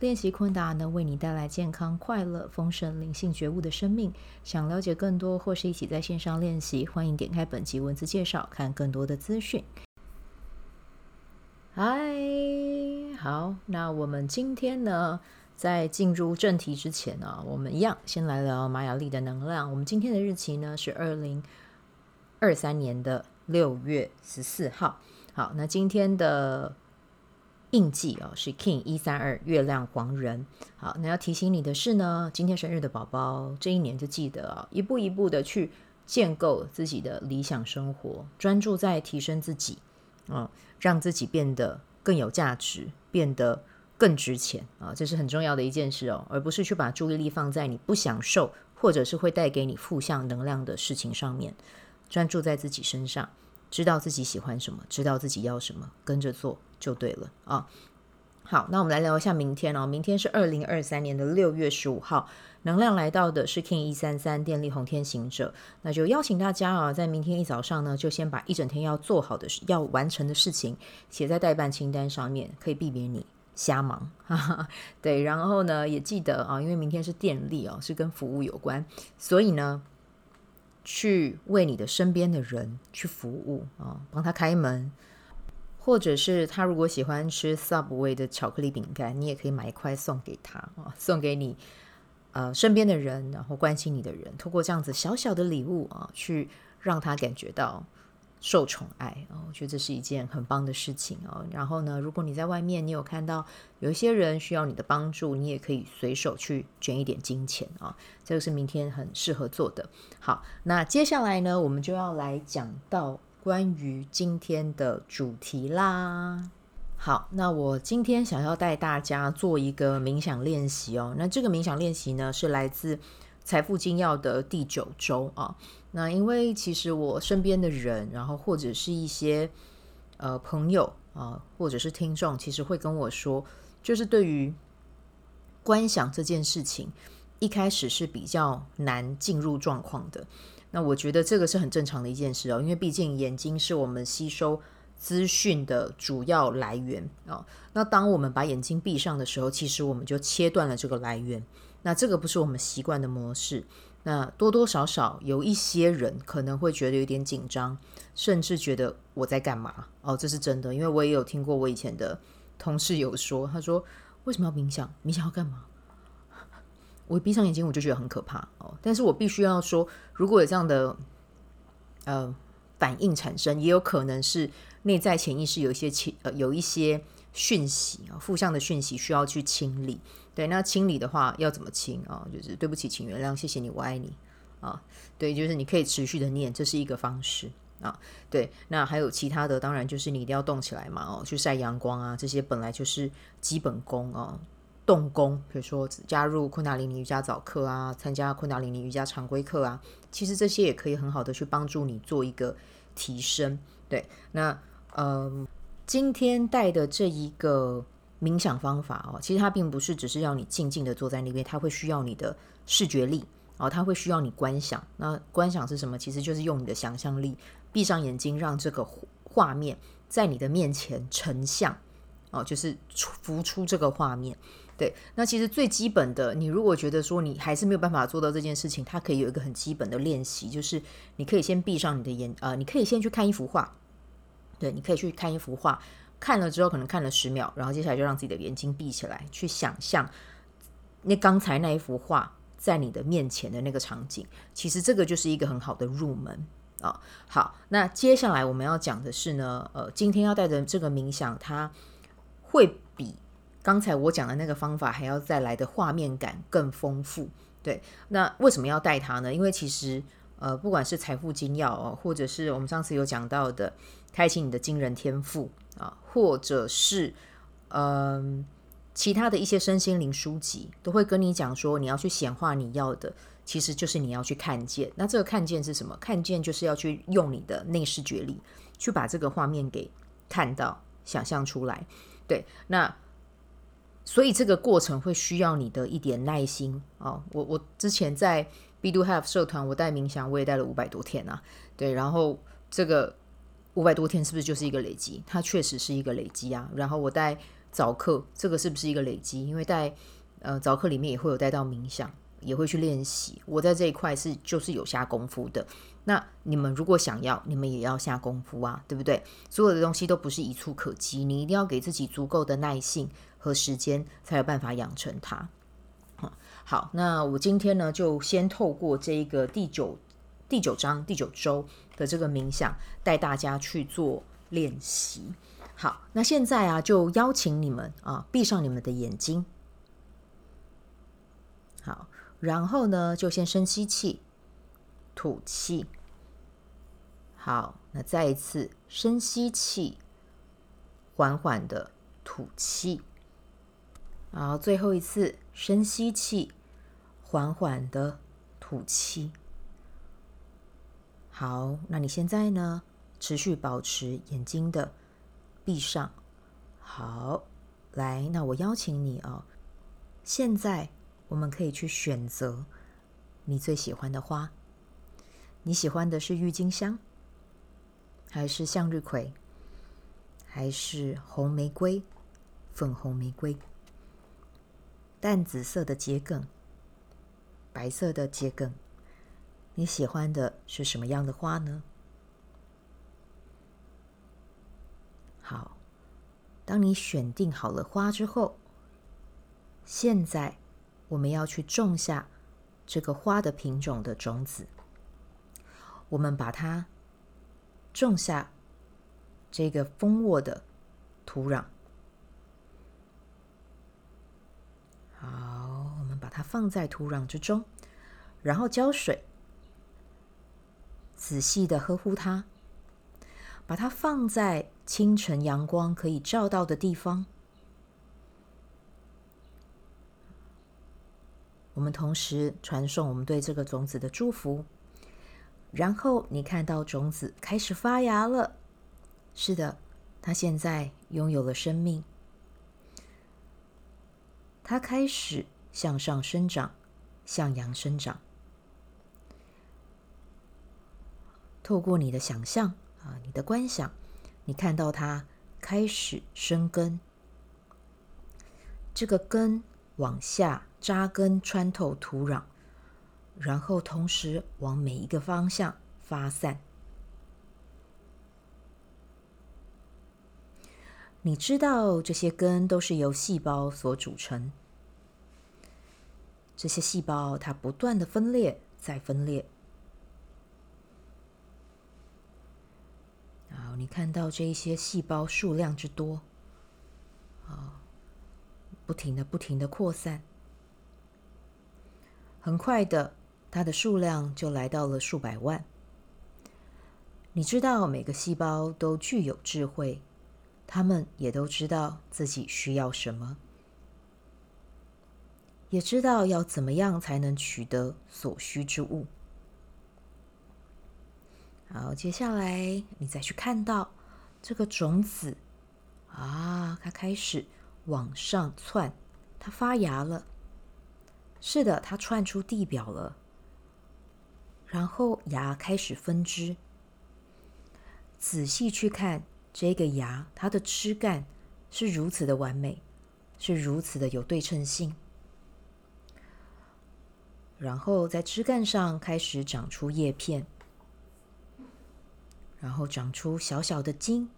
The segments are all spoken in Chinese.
练习昆达能为你带来健康、快乐、丰盛、灵性觉悟的生命。想了解更多或是一起在线上练习，欢迎点开本集文字介绍，看更多的资讯。嗨，好，那我们今天呢，在进入正题之前呢，我们一样先来聊玛雅历的能量。我们今天的日期呢是二零二三年的六月十四号。好，那今天的。印记哦，是 King 一三二月亮黄人。好，那要提醒你的是呢，今天生日的宝宝，这一年就记得啊，一步一步的去建构自己的理想生活，专注在提升自己，啊，让自己变得更有价值，变得更值钱啊，这是很重要的一件事哦，而不是去把注意力放在你不享受或者是会带给你负向能量的事情上面，专注在自己身上。知道自己喜欢什么，知道自己要什么，跟着做就对了啊。好，那我们来聊一下明天哦。明天是二零二三年的六月十五号，能量来到的是 Kin 一三三电力红天行者。那就邀请大家啊，在明天一早上呢，就先把一整天要做好的、要完成的事情写在待办清单上面，可以避免你瞎忙。对，然后呢，也记得啊，因为明天是电力哦，是跟服务有关，所以呢。去为你的身边的人去服务啊，帮他开门，或者是他如果喜欢吃 Subway 的巧克力饼干，你也可以买一块送给他啊，送给你呃身边的人，然后关心你的人，透过这样子小小的礼物啊，去让他感觉到。受宠爱啊，我觉得这是一件很棒的事情哦。然后呢，如果你在外面，你有看到有一些人需要你的帮助，你也可以随手去捐一点金钱啊。这个是明天很适合做的。好，那接下来呢，我们就要来讲到关于今天的主题啦。好，那我今天想要带大家做一个冥想练习哦。那这个冥想练习呢，是来自财富精要的第九周啊。那因为其实我身边的人，然后或者是一些呃朋友啊，或者是听众，其实会跟我说，就是对于观想这件事情，一开始是比较难进入状况的。那我觉得这个是很正常的一件事哦，因为毕竟眼睛是我们吸收资讯的主要来源哦。那当我们把眼睛闭上的时候，其实我们就切断了这个来源。那这个不是我们习惯的模式。那多多少少有一些人可能会觉得有点紧张，甚至觉得我在干嘛？哦，这是真的，因为我也有听过我以前的同事有说，他说为什么要冥想？冥想要干嘛？我闭上眼睛我就觉得很可怕哦。但是我必须要说，如果有这样的呃反应产生，也有可能是内在潜意识有一些清呃有一些讯息啊，负向的讯息需要去清理。对，那清理的话要怎么清啊？就是对不起，请原谅，谢谢你，我爱你啊。对，就是你可以持续的念，这是一个方式啊。对，那还有其他的，当然就是你一定要动起来嘛，哦，去晒阳光啊，这些本来就是基本功啊。动功，比如说加入昆达里尼瑜伽早课啊，参加昆达里尼瑜伽常规课啊，其实这些也可以很好的去帮助你做一个提升。对，那、呃，今天带的这一个。冥想方法哦，其实它并不是只是要你静静的坐在那边，它会需要你的视觉力哦，它会需要你观想。那观想是什么？其实就是用你的想象力，闭上眼睛，让这个画面在你的面前成像哦，就是浮出这个画面。对，那其实最基本的，你如果觉得说你还是没有办法做到这件事情，它可以有一个很基本的练习，就是你可以先闭上你的眼，呃，你可以先去看一幅画，对，你可以去看一幅画。看了之后，可能看了十秒，然后接下来就让自己的眼睛闭起来，去想象那刚才那一幅画在你的面前的那个场景。其实这个就是一个很好的入门啊。好，那接下来我们要讲的是呢，呃，今天要带着这个冥想，它会刚才我讲的那个方法还要再来的画面感更丰富。对，那为什么要带它呢？因为其实呃，不管是财富精要哦，或者是我们上次有讲到的开启你的惊人天赋。啊，或者是嗯、其他的一些身心灵书籍，都会跟你讲说，你要去显化你要的，其实就是你要去看见。那这个看见是什么？看见就是要去用你的内视觉力，去把这个画面给看到、想象出来。对，那所以这个过程会需要你的一点耐心哦。我我之前在 B do Have 社团，我带冥想，我也带了五百多天啊。对，然后这个五百多天是不是就是一个累积？它确实是一个累积啊。然后我带早课，这个是不是一个累积？因为带呃早课里面也会有带到冥想，也会去练习。我在这一块是就是有下功夫的。那你们如果想要，你们也要下功夫啊，对不对？所有的东西都不是一触可及，你一定要给自己足够的耐性和时间，才有办法养成它。好，那我今天呢，就先透过这一个第九第九章第九周的这个冥想，带大家去做练习。好，那现在啊，就邀请你们啊，闭上你们的眼睛。好，然后呢，就先深吸气，吐气。好，那再一次深吸气，缓缓的吐气。好，最后一次深吸气，缓缓的吐气。好，那你现在呢，持续保持眼睛的闭上。好，来，那我邀请你哦。现在我们可以去选择你最喜欢的花。你喜欢的是郁金香，还是向日葵，还是红玫瑰、粉红玫瑰？淡紫色的桔梗，白色的桔梗，你喜欢的是什么样的花呢？好，当你选定好了花之后，现在我们要去种下这个花的品种的种子。我们把它种下这个蜂窝的土壤。好，我们把它放在土壤之中，然后浇水，仔细的呵护它，把它放在清晨阳光可以照到的地方。我们同时传送我们对这个种子的祝福，然后你看到种子开始发芽了。是的，它现在拥有了生命。它开始向上生长，向阳生长。透过你的想象啊，你的观想，你看到它开始生根。这个根往下扎根，穿透土壤，然后同时往每一个方向发散。你知道这些根都是由细胞所组成。这些细胞它不断的分裂，再分裂。然后你看到这一些细胞数量之多，啊，不停的、不停的扩散。很快的，它的数量就来到了数百万。你知道每个细胞都具有智慧。他们也都知道自己需要什么，也知道要怎么样才能取得所需之物。好，接下来你再去看到这个种子啊，它开始往上窜，它发芽了。是的，它窜出地表了。然后芽开始分支，仔细去看。这个芽，它的枝干是如此的完美，是如此的有对称性。然后在枝干上开始长出叶片，然后长出小小的茎。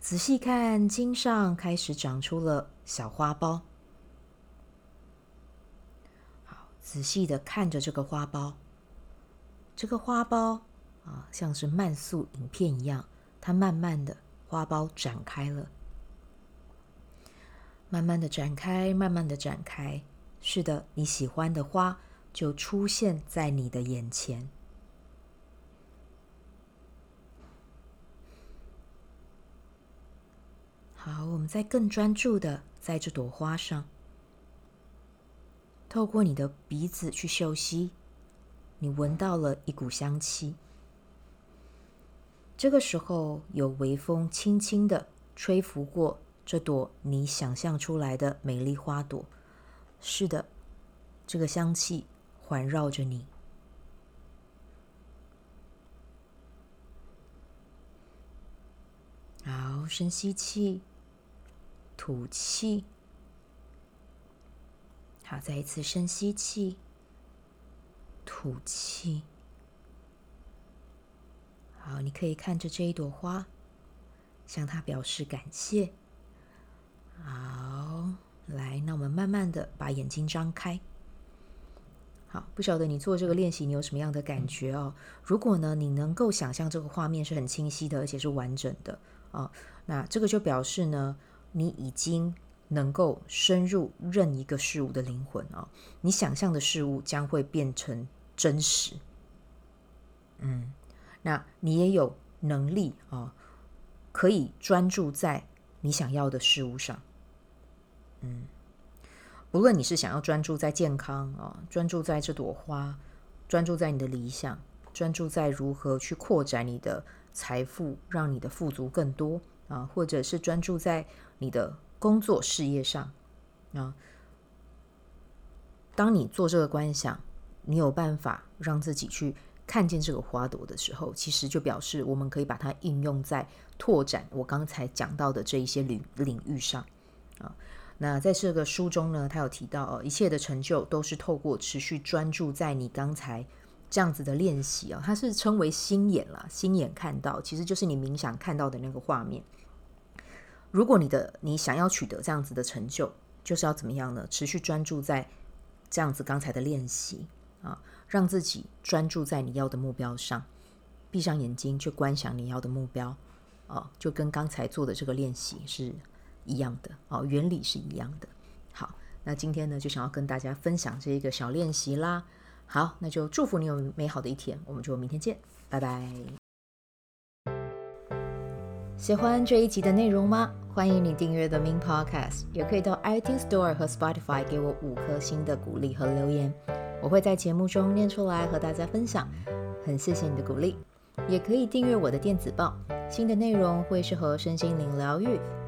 仔细看，茎上开始长出了小花苞。好，仔细的看着这个花苞，这个花苞啊，像是慢速影片一样。它慢慢的花苞展开了，慢慢的展开，慢慢的展开。是的，你喜欢的花就出现在你的眼前。好，我们再更专注的在这朵花上。透过你的鼻子去嗅息，你闻到了一股香气。这个时候，有微风轻轻的吹拂过这朵你想象出来的美丽花朵。是的，这个香气环绕着你。好，深吸气，吐气。好，再一次深吸气，吐气。好，你可以看着这一朵花，向它表示感谢。好，来，那我们慢慢的把眼睛张开。好，不晓得你做这个练习，你有什么样的感觉哦？如果呢，你能够想象这个画面是很清晰的，而且是完整的啊，那这个就表示呢，你已经。能够深入任一个事物的灵魂啊，你想象的事物将会变成真实。嗯，那你也有能力啊，可以专注在你想要的事物上。不论你是想要专注在健康啊，专注在这朵花，专注在你的理想，专注在如何去扩展你的财富，让你的富足更多啊，或者是专注在你的。工作事业上啊，当你做这个观想，你有办法让自己去看见这个花朵的时候，其实就表示我们可以把它应用在拓展我刚才讲到的这一些领领域上啊。那在这个书中呢，他有提到哦，一切的成就都是透过持续专注在你刚才这样子的练习啊，它是称为心眼啦，心眼看到，其实就是你冥想看到的那个画面。如果你的你想要取得这样子的成就，就是要怎么样呢？持续专注在这样子刚才的练习啊，让自己专注在你要的目标上，闭上眼睛去观想你要的目标啊，就跟刚才做的这个练习是一样的哦，原理是一样的。好，那今天呢，就想要跟大家分享这一个小练习啦。好，那就祝福你有美好的一天，我们就明天见，拜拜。喜欢这一集的内容吗？欢迎你订阅 The Min Podcast，也可以到 iTunes Store 和 Spotify 给我五颗星的鼓励和留言，我会在节目中念出来和大家分享。很谢谢你的鼓励，也可以订阅我的电子报，新的内容会是和身心灵疗愈、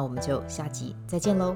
那我们就下集再见喽。